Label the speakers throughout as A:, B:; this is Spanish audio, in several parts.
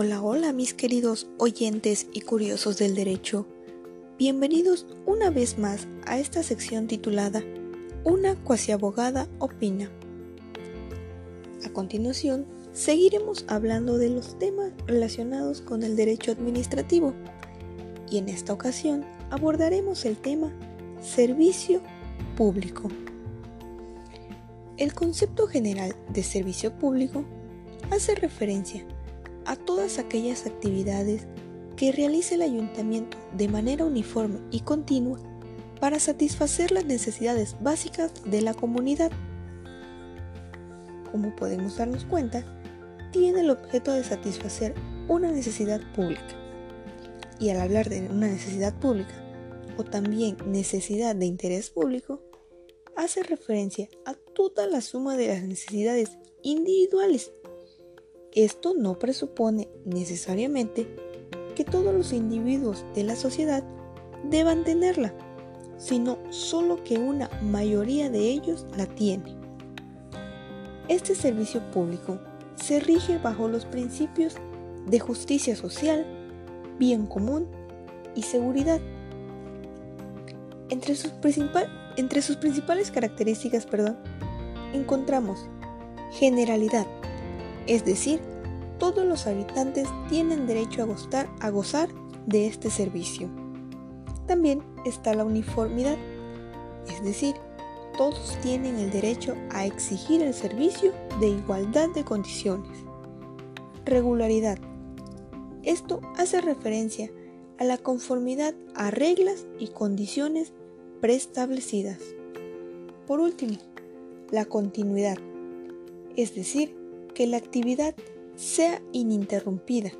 A: Hola, hola mis queridos oyentes y curiosos del derecho. Bienvenidos una vez más a esta sección titulada Una cuasi abogada opina. A continuación, seguiremos hablando de los temas relacionados con el derecho administrativo y en esta ocasión abordaremos el tema servicio público. El concepto general de servicio público hace referencia a todas aquellas actividades que realice el ayuntamiento de manera uniforme y continua para satisfacer las necesidades básicas de la comunidad. Como podemos darnos cuenta, tiene el objeto de satisfacer una necesidad pública. Y al hablar de una necesidad pública, o también necesidad de interés público, hace referencia a toda la suma de las necesidades individuales esto no presupone necesariamente que todos los individuos de la sociedad deban tenerla, sino solo que una mayoría de ellos la tiene. Este servicio público se rige bajo los principios de justicia social, bien común y seguridad. Entre sus, principales características encontramos generalidad, es decir, todos los habitantes tienen derecho a gozar, de este servicio. También está la uniformidad, es decir, todos tienen el derecho a exigir el servicio de igualdad de condiciones. Regularidad. Esto hace referencia a la conformidad a reglas y condiciones preestablecidas. Por último, la continuidad, es decir, que la actividad sea ininterrumpida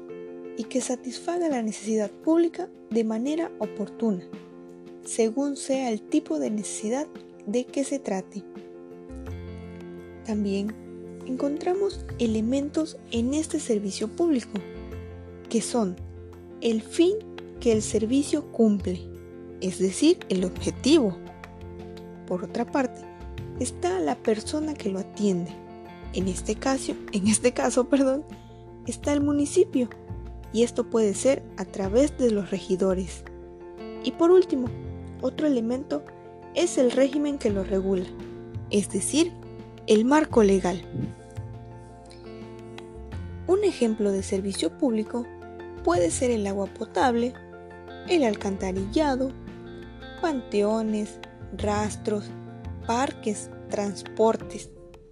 A: y que satisfaga la necesidad pública de manera oportuna, según sea el tipo de necesidad de que se trate. También encontramos elementos en este servicio público, que son el fin que el servicio cumple, es decir, el objetivo. Por otra parte, está la persona que lo atiende, en este caso, en este caso, perdón, está el municipio y esto puede ser a través de los regidores. Y por último, otro elemento es el régimen que lo regula, es decir, el marco legal. Un ejemplo de servicio público puede ser el agua potable, el alcantarillado, panteones, rastros, parques, transportes,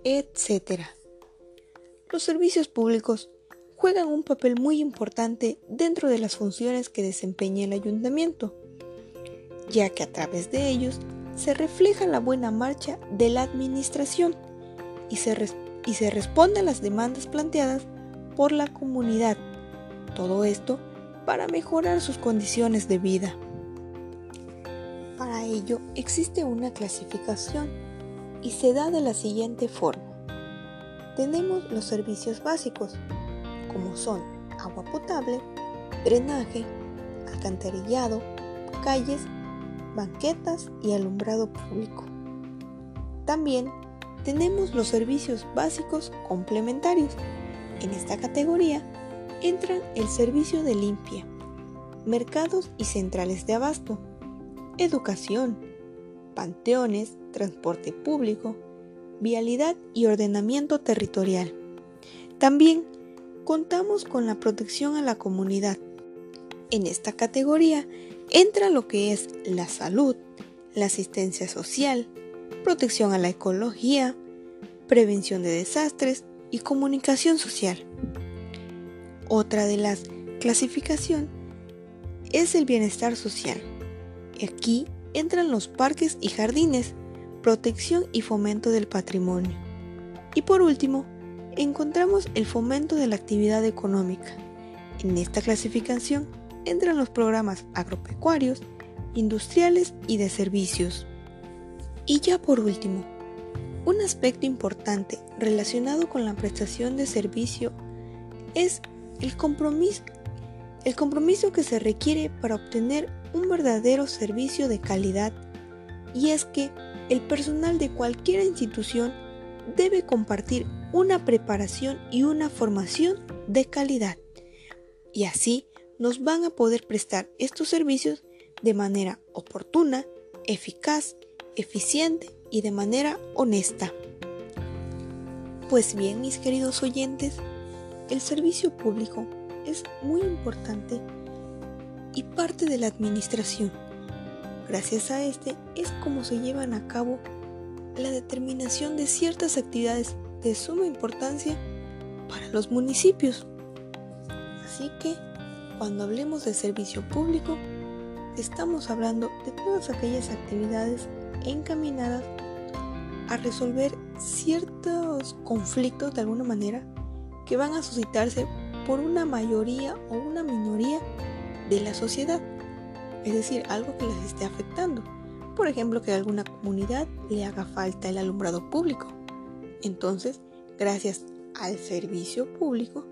A: etc. Los servicios públicos juegan un papel muy importante dentro de las funciones que desempeña el ayuntamiento, ya que a través de ellos se refleja la buena marcha de la administración y se, y se responde a las demandas planteadas por la comunidad. Todo esto para mejorar sus condiciones de vida. Para ello existe una clasificación y se da de la siguiente forma. Tenemos los servicios básicos, como son agua potable, drenaje, alcantarillado, calles, banquetas y alumbrado público. También tenemos los servicios básicos complementarios. En esta categoría entran el servicio de limpia, mercados y centrales de abasto, educación, panteones, transporte público, vialidad y ordenamiento territorial. También contamos con la protección a la comunidad. En esta categoría entra lo que es la salud, la asistencia social, protección a la ecología, prevención de desastres y comunicación social. Otra de las clasificación es el bienestar social. Aquí entran los parques y jardines, protección y fomento del patrimonio. Y por último, encontramos el fomento de la actividad económica. En esta clasificación entran los programas agropecuarios, industriales y de servicios. Y ya por último, un aspecto importante relacionado con la prestación de servicio es el compromiso, el compromiso que se requiere para obtener un verdadero servicio de calidad y es que el personal de cualquier institución debe compartir una preparación y una formación de calidad y así nos van a poder prestar estos servicios de manera oportuna, eficaz, eficiente y de manera honesta. Pues bien, mis queridos oyentes, el servicio público es muy importante y parte de la administración. Gracias a este es como se llevan a cabo la determinación de ciertas actividades de suma importancia para los municipios. Así que, cuando hablemos de servicio público, estamos hablando de todas aquellas actividades encaminadas a resolver ciertos conflictos de alguna manera que van a suscitarse por una mayoría o una minoría de la sociedad, es decir, algo que les esté afectando. Por ejemplo, que a alguna comunidad le haga falta el alumbrado público. Entonces, gracias al servicio público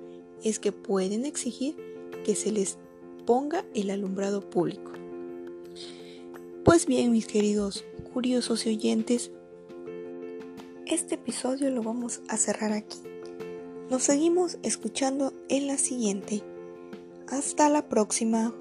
A: es que pueden exigir que se les ponga el alumbrado público. Pues bien, mis queridos curiosos y oyentes, este episodio lo vamos a cerrar aquí. Nos seguimos escuchando en la siguiente. Hasta la próxima.